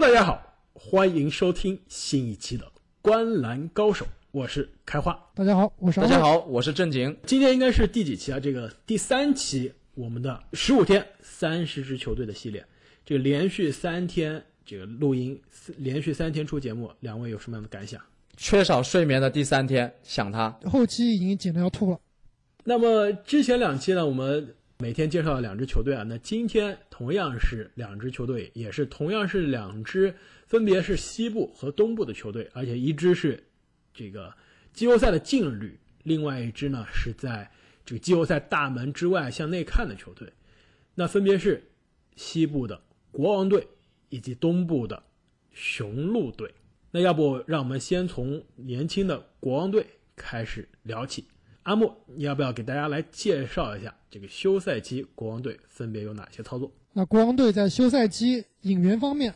Hello，大家好，欢迎收听新一期的《观篮高手》，我是开花。大家好，我是。大家好，我是正经。今天应该是第几期啊？这个第三期，我们的十五天三十支球队的系列，这个连续三天这个录音，连续三天出节目，两位有什么样的感想？缺少睡眠的第三天，想他。后期已经紧的要吐了。那么之前两期呢，我们每天介绍的两支球队啊，那今天同样是两支球队，也是同样是两支，分别是西部和东部的球队，而且一支是这个季后赛的劲旅，另外一支呢是在这个季后赛大门之外向内看的球队，那分别是西部的国王队以及东部的雄鹿队。那要不让我们先从年轻的国王队开始聊起。阿木，你要不要给大家来介绍一下这个休赛期国王队分别有哪些操作？那国王队在休赛期引援方面，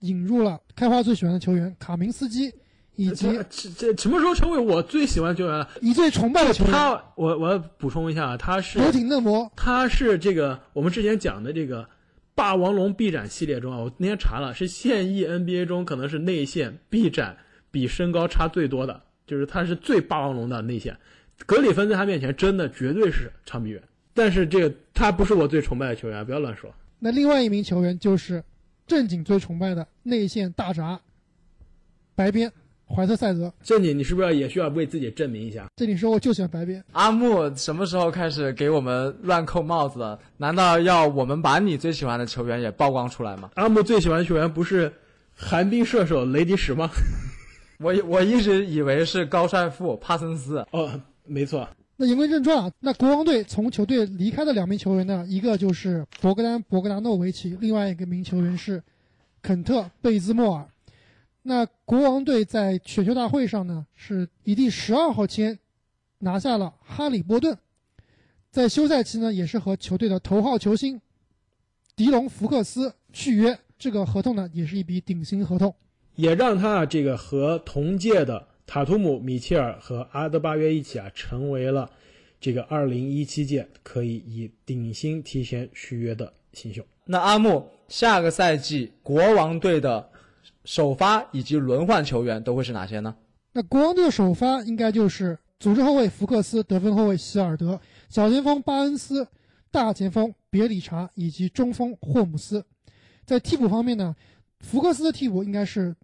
引入了开花最喜欢的球员卡明斯基，以及这这这什么时候成为我最喜欢的球员了？你最崇拜的球员他，我我要补充一下啊，他是游艇嫩模。他是这个我们之前讲的这个霸王龙臂展系列中啊，我那天查了，是现役 NBA 中可能是内线臂展比身高差最多的，就是他是最霸王龙的内线。格里芬在他面前真的绝对是长臂猿，但是这个他不是我最崇拜的球员，不要乱说。那另外一名球员就是正经最崇拜的内线大闸，白边怀特塞德。正经，你是不是也需要为自己证明一下？这里说我就喜欢白边。阿木什么时候开始给我们乱扣帽子了？难道要我们把你最喜欢的球员也曝光出来吗？阿木最喜欢的球员不是寒冰射手雷迪什吗？我我一直以为是高帅富帕森斯。哦，没错，那言归正传啊，那国王队从球队离开的两名球员呢，一个就是博格丹·博格达诺维奇，另外一个名球员是肯特·贝兹莫尔。那国王队在选秀大会上呢，是以第十二号签拿下了哈里波顿，在休赛期呢，也是和球队的头号球星迪隆·福克斯续约，这个合同呢，也是一笔顶薪合同。也让他啊这个和同届的塔图姆、米切尔和阿德巴约一起啊，成为了这个2017届可以以顶薪提前续约的新秀。那阿木，下个赛季国王队的首发以及轮换球员都会是哪些呢？那国王队的首发应该就是组织后卫福克斯、得分后卫希尔德、小前锋巴恩斯、大前锋别里查以及中锋霍姆斯。在替补方面呢，福克斯的替补应该是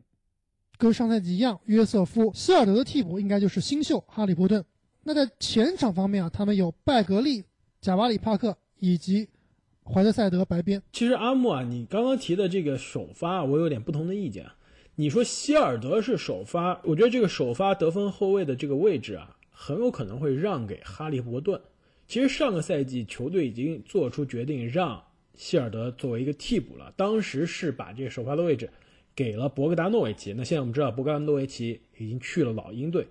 跟上赛季一样约瑟夫，希尔德的替补应该就是新秀哈利波顿。那在前场方面啊，他们有拜格利、贾巴里帕克以及怀特塞德白边。其实阿木啊，你刚刚提的这个首发，我有点不同的意见。你说希尔德是首发，我觉得这个首发得分后卫的这个位置啊，很有可能会让给哈利伯顿。其实上个赛季球队已经做出决定让希尔德作为一个替补了，当时是把这个首发的位置给了博格达诺维奇。那现在我们知道博格达诺维奇已经去了老鹰队，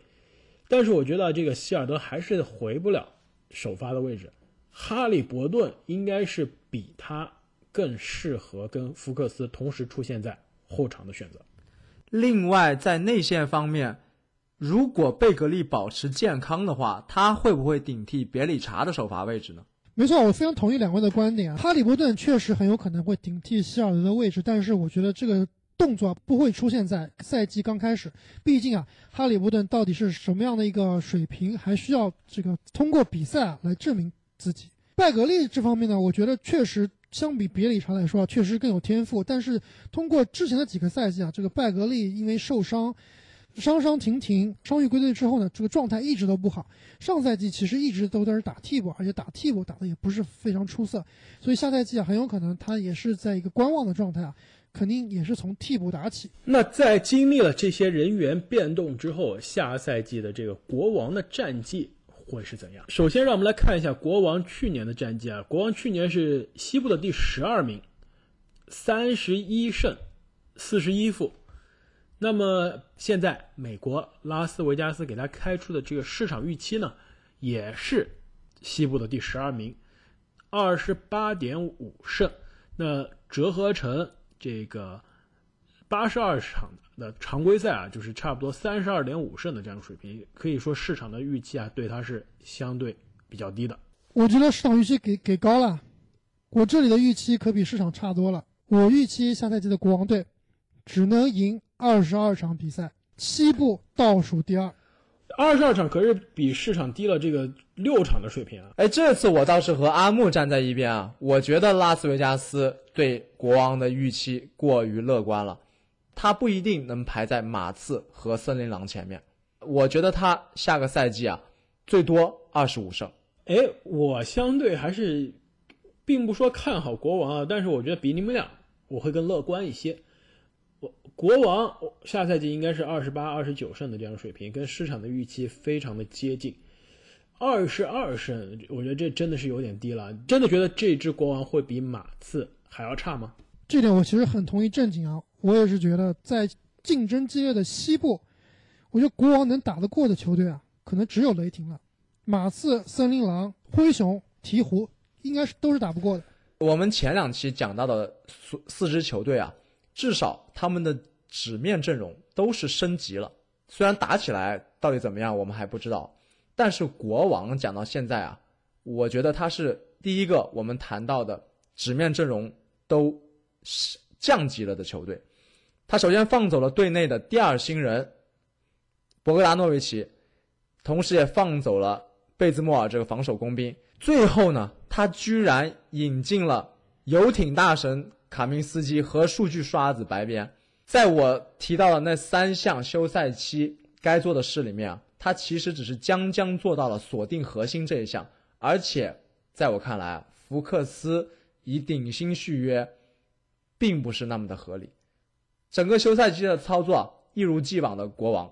但是我觉得这个希尔德还是回不了首发的位置。哈利伯顿应该是比他更适合跟福克斯同时出现在后场的选择。另外，在内线方面，如果贝格利保持健康的话，他会不会顶替别理查的首发位置呢？没错，我非常同意两位的观点啊。哈利伯顿确实很有可能会顶替希尔德的位置，但是我觉得这个动作不会出现在赛季刚开始。毕竟啊，哈利伯顿到底是什么样的一个水平，还需要这个通过比赛啊来证明自己。拜格利这方面呢，我觉得确实相比别里查来说啊，确实更有天赋。但是通过之前的几个赛季啊，这个拜格利因为受伤。伤伤停停，伤愈归队之后呢，这个状态一直都不好。上赛季其实一直都在这打替补，而且打替补打的也不是非常出色，所以下赛季啊，很有可能他也是在一个观望的状态啊，肯定也是从替补打起。那在经历了这些人员变动之后，下赛季的这个国王的战绩会是怎样？首先，让我们来看一下国王去年的战绩啊，国王去年是西部的第十二名，三十一胜，四十一负。那么现在美国拉斯维加斯给他开出的这个市场预期呢，也是西部的第十二名，二十八点五胜，那折合成这个八十二场的常规赛啊，就是差不多三十二点五胜的这样水平，可以说市场的预期啊对他是相对比较低的。我觉得市场预期给给高了，我这里的预期可比市场差多了。我预期下赛季的国王队只能赢二十二场比赛，西部倒数第二。二十二场可是比市场低了这个六场的水平啊！哎，这次我倒是和阿木站在一边啊，我觉得拉斯维加斯对国王的预期过于乐观了，他不一定能排在马刺和森林狼前面。我觉得他下个赛季啊，最多二十五胜。哎，我相对还是并不说看好国王啊，但是我觉得比你们俩我会更乐观一些。我国王下赛季应该是二十八、二十九胜的这样水平，跟市场的预期非常的接近。二十二胜，我觉得这真的是有点低了。真的觉得这支国王会比马刺还要差吗？这点我其实很同意正经啊，我也是觉得在竞争激烈的西部，我觉得国王能打得过的球队啊，可能只有雷霆了。马刺、森林狼、灰熊、鹈鹕应该是都是打不过的。我们前两期讲到的四四支球队啊。至少他们的纸面阵容都是升级了，虽然打起来到底怎么样我们还不知道，但是国王讲到现在啊，我觉得他是第一个我们谈到的纸面阵容都降级了的球队。他首先放走了队内的第二新人博格达诺维奇，同时也放走了贝兹莫尔这个防守工兵。最后呢，他居然引进了游艇大神。卡明斯基和数据刷子白边，在我提到的那三项休赛期该做的事里面啊，他其实只是将将做到了锁定核心这一项，而且在我看来，福克斯以顶薪续约，并不是那么的合理。整个休赛期的操作一如既往的国王，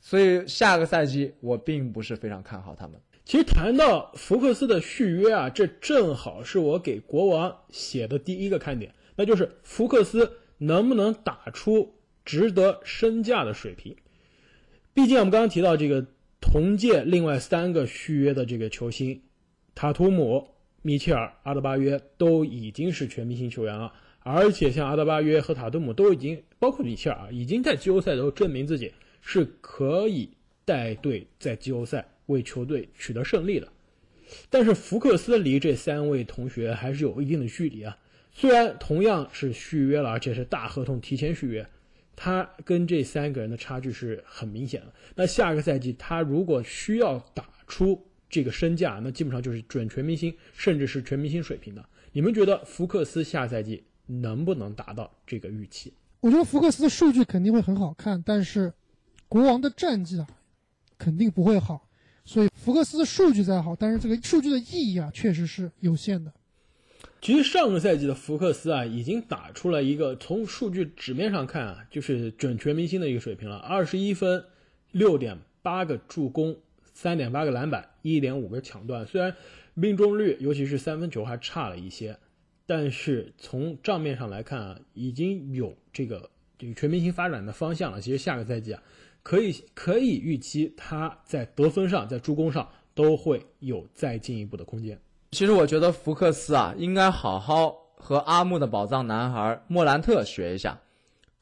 所以下个赛季我并不是非常看好他们。其实谈到福克斯的续约啊，这正好是我给国王写的第一个看点，那就是福克斯能不能打出值得身价的水平。毕竟我们刚刚提到这个同届另外三个续约的这个球星，塔图姆、米切尔、阿德巴约都已经是全明星球员了，而且像阿德巴约和塔图姆都已经，包括米切尔啊，已经在季后赛都证明自己是可以带队在季后赛。为球队取得胜利了，但是福克斯离这三位同学还是有一定的距离啊。虽然同样是续约了，而且是大合同提前续约，他跟这三个人的差距是很明显的。那下个赛季他如果需要打出这个身价，那基本上就是准全明星，甚至是全明星水平的。你们觉得福克斯下赛季能不能达到这个预期？我觉得福克斯的数据肯定会很好看，但是国王的战绩啊，肯定不会好。所以福克斯的数据再好，但是这个数据的意义啊，确实是有限的。其实上个赛季的福克斯啊，已经打出了一个从数据纸面上看啊，就是准全明星的一个水平了。二十一分，六点八个助攻，三点八个篮板，一点五个抢断。虽然命中率，尤其是三分球还差了一些，但是从账面上来看啊，已经有这个这个全明星发展的方向了。其实下个赛季啊。可以可以预期他在得分上，在助攻上都会有再进一步的空间。其实我觉得福克斯啊，应该好好和阿木的宝藏男孩莫兰特学一下，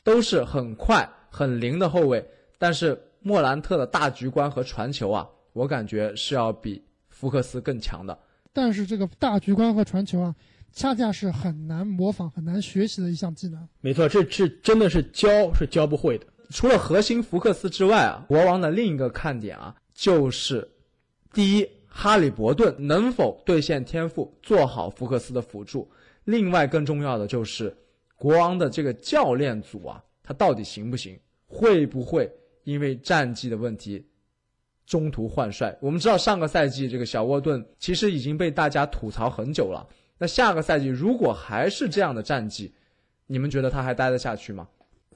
都是很快很灵的后卫，但是莫兰特的大局观和传球啊，我感觉是要比福克斯更强的。但是这个大局观和传球啊，恰恰是很难模仿、很难学习的一项技能。没错，这是真的是教是教不会的。除了核心福克斯之外啊，国王的另一个看点啊，就是第一，哈利伯顿能否兑现天赋，做好福克斯的辅助；另外，更重要的就是国王的这个教练组啊，他到底行不行？会不会因为战绩的问题中途换帅？我们知道上个赛季这个小沃顿其实已经被大家吐槽很久了。那下个赛季如果还是这样的战绩，你们觉得他还待得下去吗？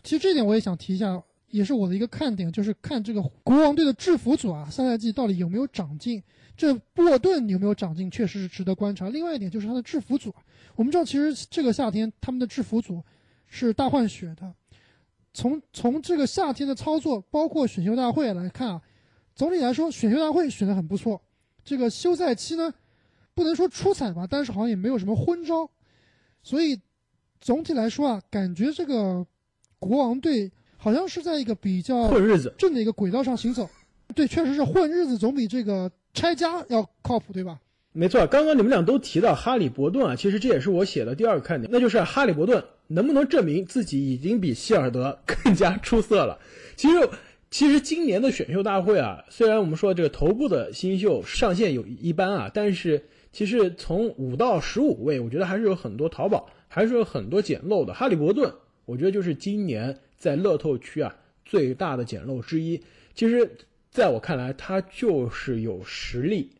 其实这点我也想提一下，也是我的一个看点，就是看这个国王队的制服组啊，下赛季到底有没有长进？这沃顿有没有长进，确实是值得观察。另外一点就是他的制服组，我们知道其实这个夏天他们的制服组是大换血的。从从这个夏天的操作，包括选秀大会来看啊，总体来说选秀大会选的很不错。这个休赛期呢，不能说出彩吧，但是好像也没有什么昏招。所以总体来说啊，感觉这个。国王队好像是在一个比较混日子正的一个轨道上行走，对，确实是混日子总比这个拆家要靠谱，对吧？没错，刚刚你们俩都提到哈利伯顿啊，其实这也是我写的第二个看点，那就是哈利伯顿能不能证明自己已经比希尔德更加出色了。其实，其实今年的选秀大会啊，虽然我们说这个头部的新秀上限有一般啊，但是其实从五到十五位，我觉得还是有很多淘宝，还是有很多捡漏的。哈利伯顿，我觉得就是今年在乐透区啊最大的捡漏之一。其实，在我看来，他就是有实力。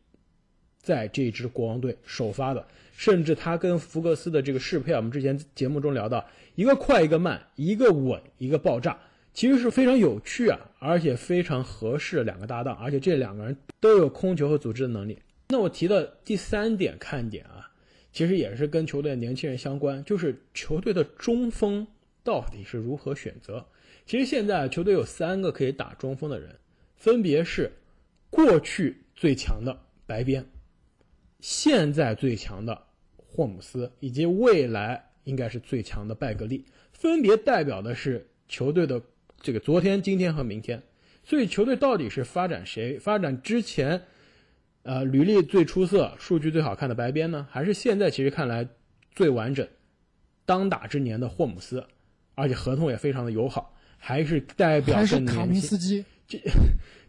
在这支国王队首发的，甚至他跟福克斯的这个适配啊，我们之前节目中聊到，一个快一个慢，一个稳一个爆炸，其实是非常有趣啊，而且非常合适两个搭档，而且这两个人都有控球和组织的能力。那我提的第三点看点啊，其实也是跟球队年轻人相关，就是球队的中锋到底是如何选择。其实现在球队有三个可以打中锋的人，分别是过去最强的白边。现在最强的霍姆斯，以及未来应该是最强的拜格利，分别代表的是球队的这个昨天、今天和明天。所以球队到底是发展谁？发展之前，呃，履历最出色、数据最好看的白边呢，还是现在其实看来最完整、当打之年的霍姆斯，而且合同也非常的友好，还是代表着卡明斯基？这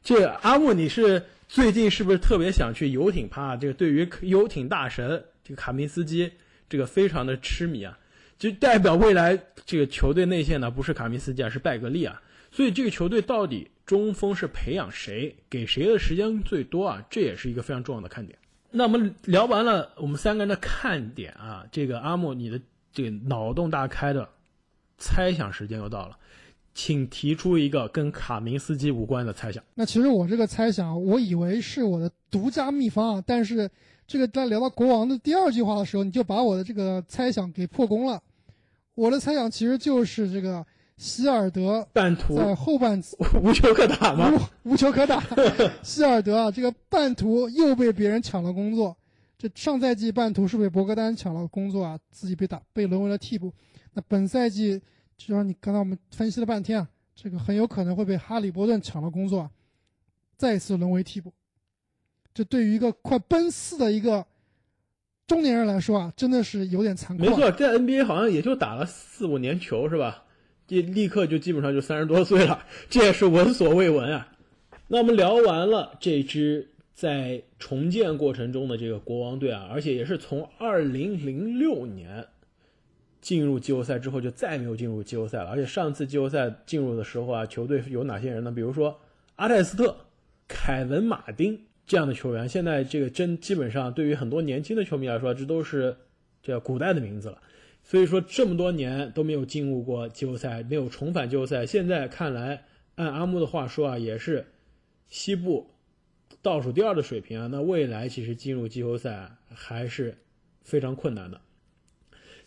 这阿木，你是？最近是不是特别想去游艇趴？这个对于游艇大神这个卡明斯基，这个非常的痴迷啊！就代表未来这个球队内线呢，不是卡明斯基啊，是拜格利啊。所以这个球队到底中锋是培养谁，给谁的时间最多啊？这也是一个非常重要的看点。那我们聊完了我们三个人的看点啊，这个阿木，你的这个脑洞大开的猜想时间又到了。请提出一个跟卡明斯基无关的猜想。那其实我这个猜想，我以为是我的独家秘方啊，但是这个在聊到国王的第二句话的时候，你就把我的这个猜想给破功了。我的猜想其实就是这个希尔德半途在后半 无球可打吗？无球可打。希尔德啊，这个半途又被别人抢了工作。这上赛季半途是被博格丹抢了工作啊，自己被打被沦为了替补。那本赛季。就像你刚才我们分析了半天啊，这个很有可能会被哈利波顿抢了工作，再次沦为替补。这对于一个快奔四的一个中年人来说啊，真的是有点残酷。没错，在 NBA 好像也就打了四五年球是吧？立立刻就基本上就三十多岁了，这也是闻所未闻啊。那我们聊完了这支在重建过程中的这个国王队啊，而且也是从二零零六年。进入季后赛之后就再没有进入季后赛了，而且上次季后赛进入的时候啊，球队有哪些人呢？比如说阿泰斯特、凯文·马丁这样的球员，现在这个真基本上对于很多年轻的球迷来说，这都是这古代的名字了。所以说这么多年都没有进入过季后赛，没有重返季后赛，现在看来，按阿木的话说啊，也是西部倒数第二的水平啊。那未来其实进入季后赛还是非常困难的。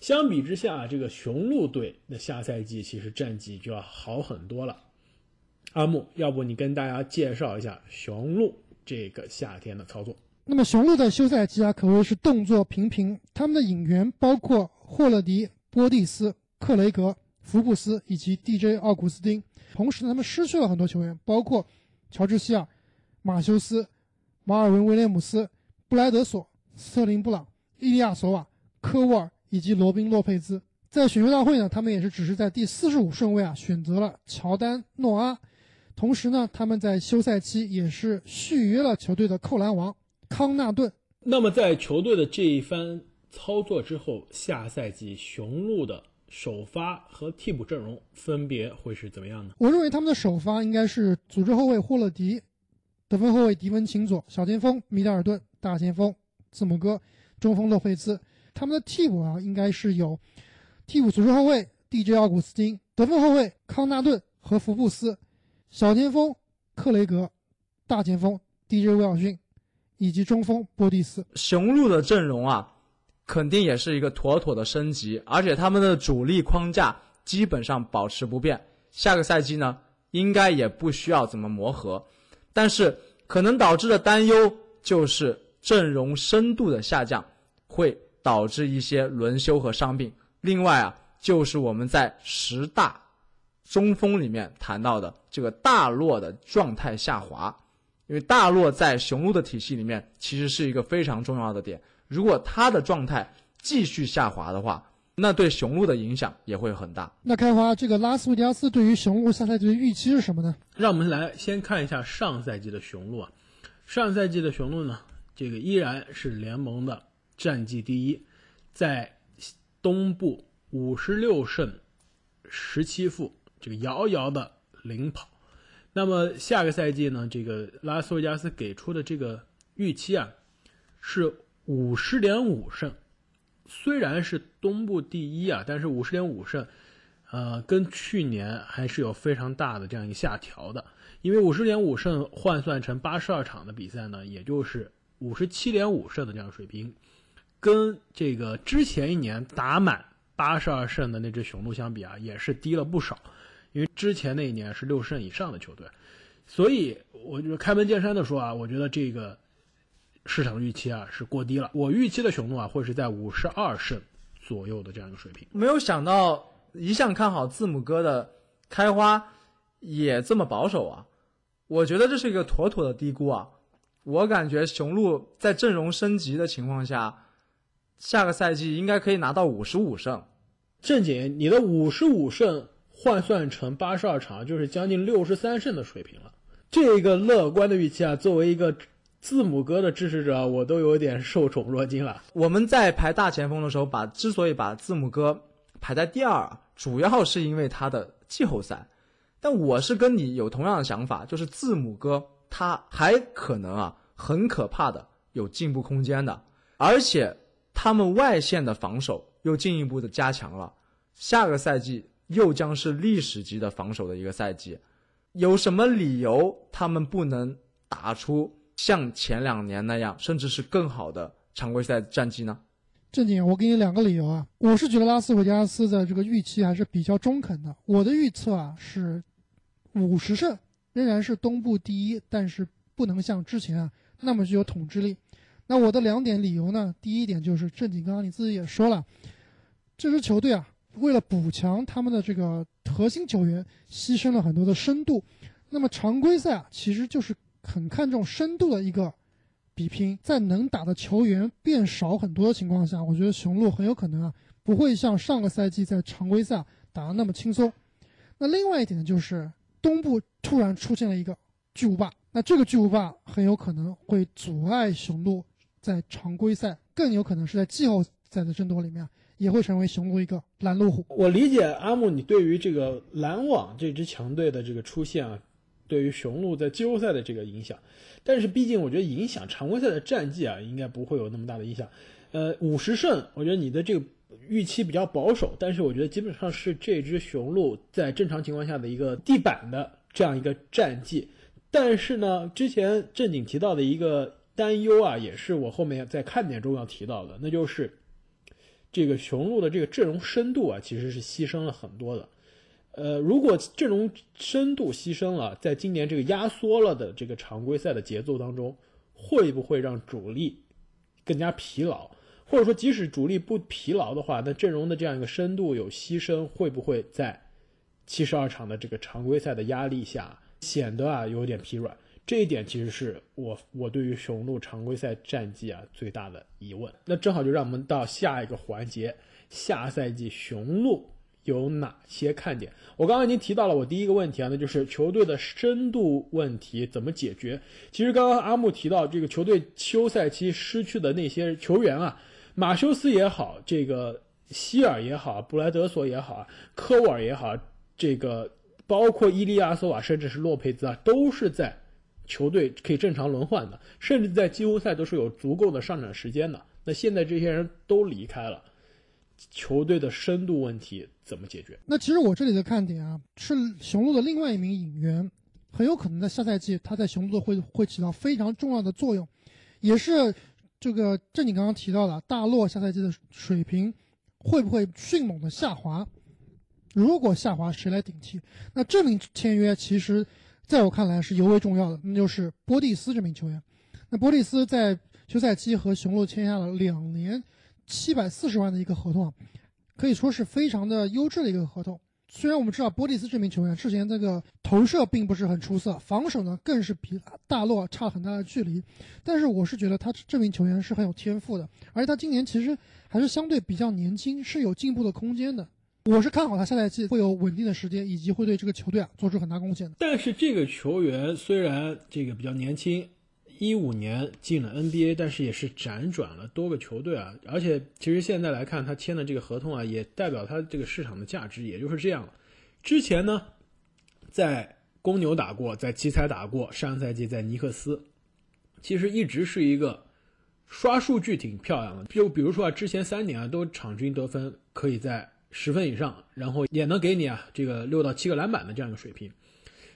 相比之下，这个雄鹿队的下赛季其实战绩就要好很多了。阿木，要不你跟大家介绍一下雄鹿这个夏天的操作？那么雄鹿的休赛期啊，可谓是动作频频。他们的引援包括霍勒迪、波蒂斯、克雷格、福布斯以及 DJ 奥古斯丁。同时，他们失去了很多球员，包括乔治希尔、马修斯、马尔文威廉姆斯、布莱德索、斯特林布朗、伊利亚索瓦、科沃尔。以及罗宾·洛佩兹在选秀大会呢，他们也是只是在第四十五顺位啊选择了乔丹·诺阿，同时呢，他们在休赛期也是续约了球队的扣篮王康纳顿。那么在球队的这一番操作之后，下赛季雄鹿的首发和替补阵容分别会是怎么样呢？我认为他们的首发应该是组织后卫霍勒迪，得分后卫迪文琴佐，小前锋米德尔顿，大前锋字母哥，中锋洛佩兹。他们的替补啊，应该是有替补组织后卫 DJ 奥古斯丁，得分后卫康纳顿和福布斯，小前锋克雷格，大前锋 DJ 威尔逊，以及中锋波蒂斯。雄鹿的阵容啊，肯定也是一个妥妥的升级，而且他们的主力框架基本上保持不变。下个赛季呢，应该也不需要怎么磨合，但是可能导致的担忧就是阵容深度的下降会。导致一些轮休和伤病。另外啊，就是我们在十大中锋里面谈到的这个大洛的状态下滑，因为大洛在雄鹿的体系里面其实是一个非常重要的点。如果他的状态继续下滑的话，那对雄鹿的影响也会很大。那开华，这个拉斯维加斯对于雄鹿下赛季的预期是什么呢？让我们来先看一下上赛季的雄鹿啊，上赛季的雄鹿呢，这个依然是联盟的战绩第一，在东部五十六胜十七负，这个遥遥的领跑。那么下个赛季呢，这个拉斯维加斯给出的这个预期啊，是五十点五胜。虽然是东部第一啊，但是五十点五胜，呃，跟去年还是有非常大的这样一个下调的。因为五十点五胜换算成八十二场的比赛呢，也就是五十七点五胜的这样水平，跟这个之前一年打满八十二胜的那支雄鹿相比啊，也是低了不少。因为之前那一年是六胜以上的球队，所以我就开门见山的说啊，我觉得这个。市场预期啊是过低了，我预期的雄鹿啊会是在五十二胜左右的这样一个水平。没有想到一向看好字母哥的开花也这么保守啊，我觉得这是一个妥妥的低估啊。我感觉雄鹿在阵容升级的情况下，下个赛季应该可以拿到五十五胜。正经，你的五十五胜换算成八十二场，就是将近六十三胜的水平了。这个乐观的预期啊，作为一个。字母哥的支持者，我都有点受宠若惊了。我们在排大前锋的时候，把之所以把字母哥排在第二，主要是因为他的季后赛。但我是跟你有同样的想法，就是字母哥他还可能啊，很可怕的有进步空间的，而且他们外线的防守又进一步的加强了。下个赛季又将是历史级的防守的一个赛季，有什么理由他们不能打出？像前两年那样，甚至是更好的常规赛战绩呢？正经，我给你两个理由啊。我是觉得拉斯维加斯的这个预期还是比较中肯的。我的预测啊是五十胜，仍然是东部第一，但是不能像之前啊那么具有统治力。那我的两点理由呢？第一点就是正经，刚刚你自己也说了，这支球队啊为了补强他们的这个核心球员，牺牲了很多的深度。那么常规赛啊其实就是。很看重深度的一个比拼，在能打的球员变少很多的情况下，我觉得雄鹿很有可能啊不会像上个赛季在常规赛打的那么轻松。那另外一点呢，就是东部突然出现了一个巨无霸，那这个巨无霸很有可能会阻碍雄鹿在常规赛，更有可能是在季后赛的争夺里面也会成为雄鹿一个拦路虎。我理解阿木，你对于这个篮网这支强队的这个出现啊。对于雄鹿在季后赛的这个影响，但是毕竟我觉得影响常规赛的战绩啊，应该不会有那么大的影响。呃，五十胜，我觉得你的这个预期比较保守，但是我觉得基本上是这支雄鹿在正常情况下的一个地板的这样一个战绩。但是呢，之前正经提到的一个担忧啊，也是我后面在看点中要提到的，那就是这个雄鹿的这个阵容深度啊，其实是牺牲了很多的。呃，如果阵容深度牺牲了，在今年这个压缩了的这个常规赛的节奏当中，会不会让主力更加疲劳？或者说，即使主力不疲劳的话，那阵容的这样一个深度有牺牲，会不会在七十二场的这个常规赛的压力下显得啊有点疲软？这一点其实是我我对于雄鹿常规赛战绩啊最大的疑问。那正好就让我们到下一个环节，下赛季雄鹿。有哪些看点？我刚刚已经提到了，我第一个问题啊，那就是球队的深度问题怎么解决？其实刚刚阿木提到这个球队休赛期失去的那些球员啊，马修斯也好，这个希尔也好，布莱德索也好，科沃尔也好，这个包括伊利亚索瓦，甚至是洛佩兹啊，都是在球队可以正常轮换的，甚至在季后赛都是有足够的上场时间的。那现在这些人都离开了。球队的深度问题怎么解决？那其实我这里的看点啊，是雄鹿的另外一名引援，很有可能在下赛季他在雄鹿会会起到非常重要的作用，也是这个正你刚刚提到的大洛下赛季的水平会不会迅猛的下滑？如果下滑，谁来顶替？那这名签约其实在我看来是尤为重要的，那就是波蒂斯这名球员。那波蒂斯在休赛期和雄鹿签下了两年。七百四十万的一个合同，可以说是非常的优质的一个合同。虽然我们知道波蒂斯这名球员之前这个投射并不是很出色，防守呢更是比大洛差很大的距离，但是我是觉得他这名球员是很有天赋的，而且他今年其实还是相对比较年轻，是有进步的空间的。我是看好他下赛季会有稳定的时间，以及会对这个球队啊做出很大贡献的。但是这个球员虽然这个比较年轻，一五年进了 NBA，但是也是辗转了多个球队啊。而且其实现在来看，他签的这个合同啊，也代表他这个市场的价值，也就是这样。之前呢，在公牛打过，在奇才打过，上赛季在尼克斯，其实一直是一个刷数据挺漂亮的。就比如说啊，之前三年啊，都场均得分可以在。十分以上，然后也能给你啊这个六到七个篮板的这样一个水平，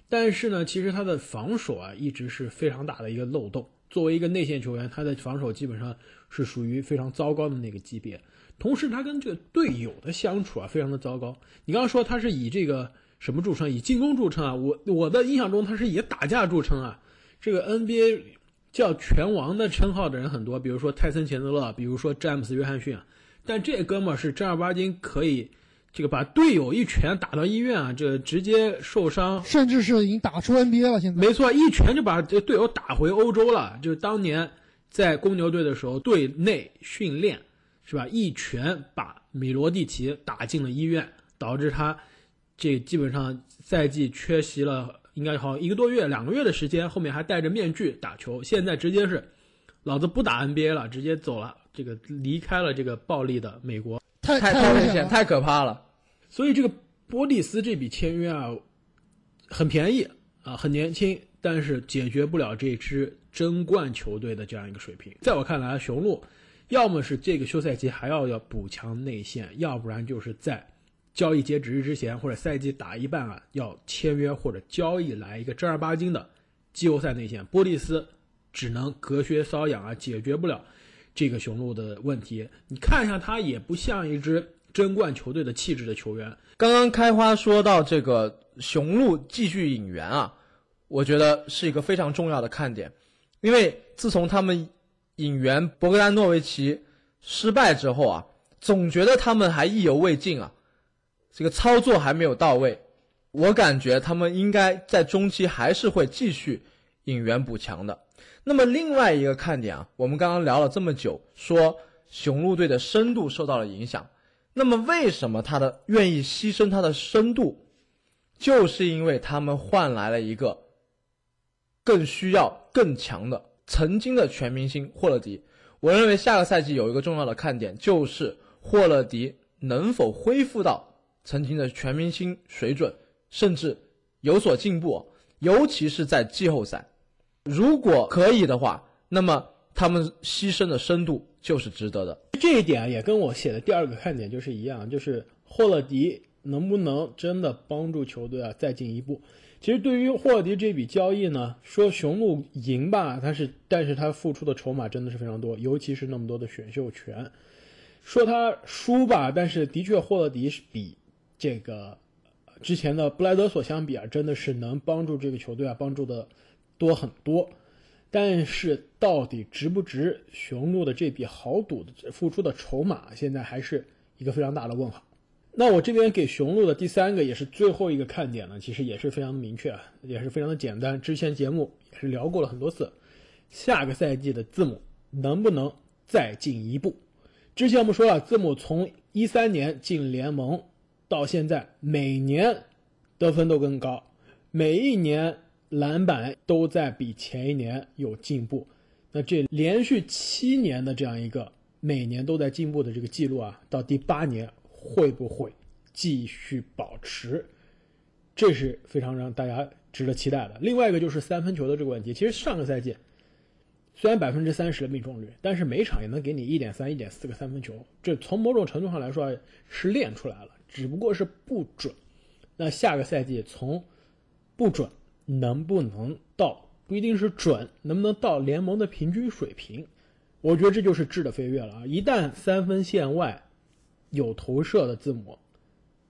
但是呢，其实他的防守啊一直是非常大的一个漏洞。作为一个内线球员，他的防守基本上是属于非常糟糕的那个级别。同时，他跟这个队友的相处啊非常的糟糕。你刚刚说他是以这个什么著称？以进攻著称啊？我我的印象中他是以打架著称啊。这个 NBA 叫拳王的称号的人很多，比如说泰森钱德勒，比如说詹姆斯约翰逊啊。但这哥们儿是正儿八经可以，这个把队友一拳打到医院啊，这直接受伤，甚至是已经打出 NBA 了。现在没错，一拳就把这队友打回欧洲了。就是当年在公牛队的时候，队内训练是吧？一拳把米罗蒂奇打进了医院，导致他这基本上赛季缺席了，应该好一个多月、两个月的时间，后面还戴着面具打球。现在直接是，老子不打 NBA 了，直接走了。这个离开了这个暴力的美国，太太危险，太可怕了。所以这个波蒂斯这笔签约啊，很便宜啊，很年轻，但是解决不了这支争冠球队的这样一个水平。在我看来，雄鹿要么是这个休赛期还要要补强内线，要不然就是在交易截止日之前或者赛季打一半啊，要签约或者交易来一个正儿八经的季后赛内线。波蒂斯只能隔靴搔痒啊，解决不了。这个雄鹿的问题，你看一下，他也不像一支争冠球队的气质的球员。刚刚开花说到这个雄鹿继续引援啊，我觉得是一个非常重要的看点，因为自从他们引援博格丹诺维奇失败之后啊，总觉得他们还意犹未尽啊，这个操作还没有到位。我感觉他们应该在中期还是会继续引援补强的。那么另外一个看点啊，我们刚刚聊了这么久，说雄鹿队的深度受到了影响。那么为什么他的愿意牺牲他的深度，就是因为他们换来了一个更需要更强的曾经的全明星霍勒迪。我认为下个赛季有一个重要的看点，就是霍勒迪能否恢复到曾经的全明星水准，甚至有所进步，尤其是在季后赛。如果可以的话，那么他们牺牲的深度就是值得的。这一点，也跟我写的第二个看点就是一样，就是霍勒迪能不能真的帮助球队啊再进一步？其实对于霍勒迪这笔交易呢，说雄鹿赢吧，他是，但是他付出的筹码真的是非常多，尤其是那么多的选秀权。说他输吧，但是的确霍勒迪是比这个之前的布莱德索相比啊，真的是能帮助这个球队啊，帮助的。多很多，但是到底值不值雄鹿的这笔豪赌的付出的筹码，现在还是一个非常大的问号。那我这边给雄鹿的第三个也是最后一个看点呢，其实也是非常明确啊，也是非常的简单。之前节目也是聊过了很多次，下个赛季的字母能不能再进一步？之前我们说了，字母从一三年进联盟到现在，每年得分都更高，每一年。篮板都在比前一年有进步，那这连续七年的这样一个每年都在进步的这个记录啊，到第八年会不会继续保持？这是非常让大家值得期待的。另外一个就是三分球的这个问题，其实上个赛季虽然百分之三十的命中率，但是每场也能给你一点三、一点四个三分球，这从某种程度上来说是练出来了，只不过是不准。那下个赛季从不准。能不能到不一定是准，能不能到联盟的平均水平？我觉得这就是质的飞跃了啊！一旦三分线外有投射的字母，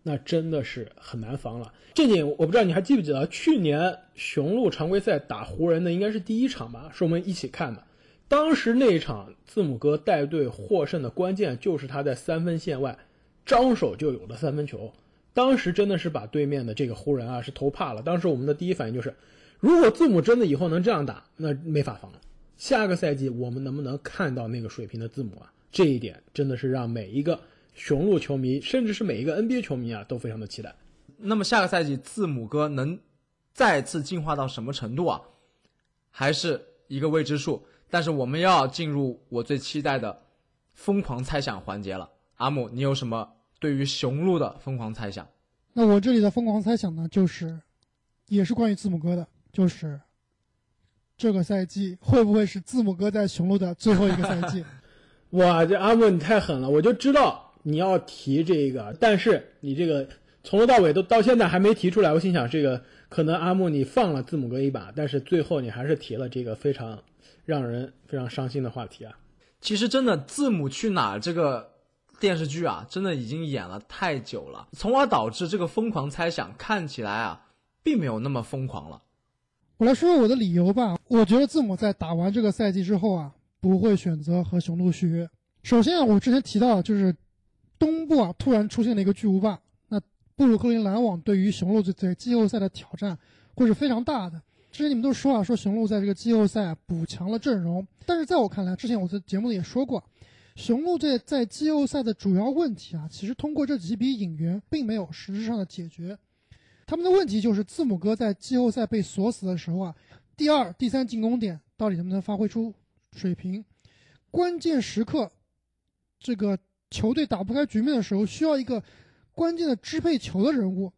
那真的是很难防了。这点我不知道你还记不记得，去年雄鹿常规赛打湖人的应该是第一场吧，是我们一起看的。当时那一场字母哥带队获胜的关键就是他在三分线外张手就有的三分球。当时真的是把对面的这个湖人啊是投怕了。当时我们的第一反应就是，如果字母真的以后能这样打，那没法防了。下个赛季我们能不能看到那个水平的字母啊？这一点真的是让每一个雄鹿球迷，甚至是每一个 NBA 球迷啊，都非常的期待。那么下个赛季字母哥能再次进化到什么程度啊？还是一个未知数。但是我们要进入我最期待的疯狂猜想环节了。阿姆，你有什么对于雄鹿的疯狂猜想？那我这里的疯狂猜想呢，就是也是关于字母哥的，就是这个赛季会不会是字母哥在雄鹿的最后一个赛季？哇，这阿木你太狠了！我就知道你要提这个，但是你这个从头到尾都到现在还没提出来。我心想，这个可能阿木你放了字母哥一把，但是最后你还是提了这个非常让人非常伤心的话题啊。其实真的，字母去哪这个电视剧啊，真的已经演了太久了，从而导致这个疯狂猜想看起来啊，并没有那么疯狂了。我来说说我的理由吧。我觉得字母在打完这个赛季之后啊，不会选择和雄鹿续约。首先啊，我之前提到就是东部啊突然出现了一个巨无霸，那布鲁克林篮网对于雄鹿在季后赛的挑战会是非常大的。之前你们都说啊，说雄鹿在这个季后赛补强了阵容，但是在我看来，之前我在节目里也说过，雄鹿队在季后赛的主要问题啊，其实通过这几笔引援并没有实质上的解决。他们的问题就是字母哥在季后赛被锁死的时候啊，第二、第三进攻点到底能不能发挥出水平？关键时刻，这个球队打不开局面的时候，需要一个关键的支配球的人物。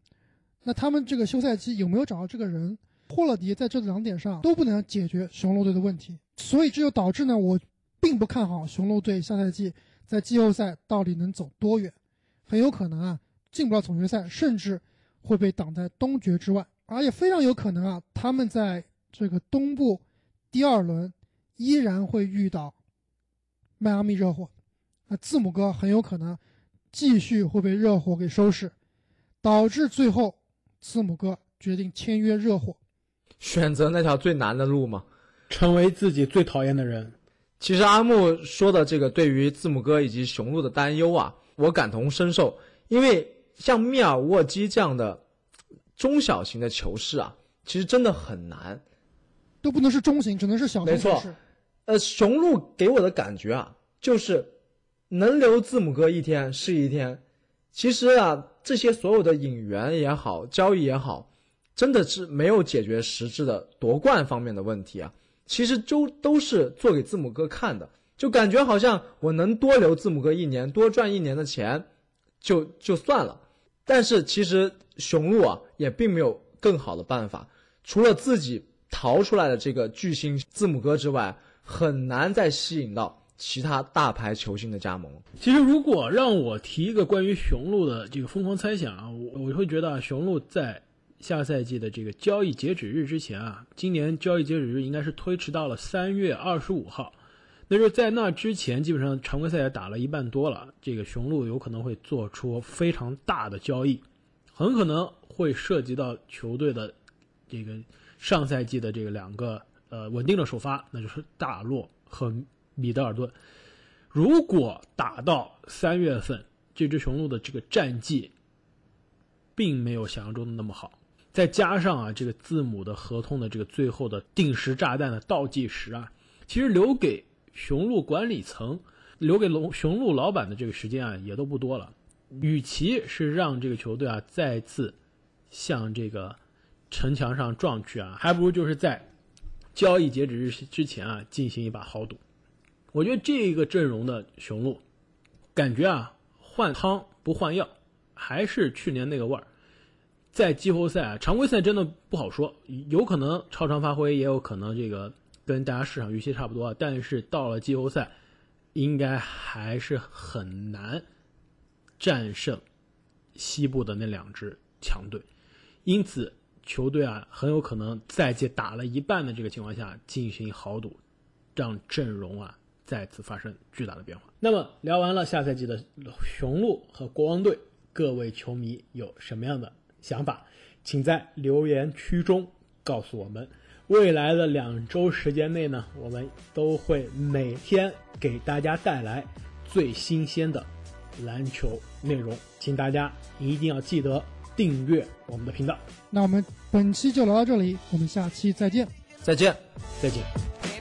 那他们这个休赛期有没有找到这个人？霍勒迪在这两点上都不能解决雄鹿队的问题，所以这就导致呢，我并不看好雄鹿队下赛季在季后赛到底能走多远，很有可能啊进不了总决赛，甚至。会被挡在东决之外，而且非常有可能啊，他们在这个东部第二轮依然会遇到迈阿密热火，那字母哥很有可能继续会被热火给收拾，导致最后字母哥决定签约热火，选择那条最难的路吗？成为自己最讨厌的人。其实阿木说的这个对于字母哥以及雄鹿的担忧啊，我感同身受，因为。像密尔沃基这样的中小型的球市啊，其实真的很难，都不能是中型，只能是小型。没错，呃，雄鹿给我的感觉啊，就是能留字母哥一天是一天。其实啊，这些所有的引援也好，交易也好，真的是没有解决实质的夺冠方面的问题啊。其实都都是做给字母哥看的，就感觉好像我能多留字母哥一年，多赚一年的钱，就就算了。但是其实雄鹿啊也并没有更好的办法，除了自己逃出来的这个巨星字母哥之外，很难再吸引到其他大牌球星的加盟。其实如果让我提一个关于雄鹿的这个疯狂猜想啊，我我会觉得雄鹿在下赛季的这个交易截止日之前啊，今年交易截止日应该是推迟到了三月二十五号。那就在那之前，基本上常规赛也打了一半多了。这个雄鹿有可能会做出非常大的交易，很可能会涉及到球队的这个上赛季的这个两个呃稳定的首发，那就是大洛和米德尔顿。如果打到三月份，这支雄鹿的这个战绩并没有想象中的那么好，再加上啊这个字母的合同的这个最后的定时炸弹的倒计时啊，其实留给雄鹿管理层留给龙雄鹿老板的这个时间啊，也都不多了。与其是让这个球队啊再次向这个城墙上撞去啊，还不如就是在交易截止日之前啊进行一把豪赌。我觉得这个阵容的雄鹿，感觉啊换汤不换药，还是去年那个味儿。在季后赛啊，常规赛真的不好说，有可能超常发挥，也有可能这个。跟大家市场预期差不多，但是到了季后赛，应该还是很难战胜西部的那两支强队。因此，球队啊很有可能赛季打了一半的这个情况下进行豪赌，让阵容啊再次发生巨大的变化。那么聊完了下赛季的雄鹿和国王队，各位球迷有什么样的想法？请在留言区中告诉我们。未来的两周时间内呢，我们都会每天给大家带来最新鲜的篮球内容，请大家一定要记得订阅我们的频道。那我们本期就聊到这里，我们下期再见。再见。再见。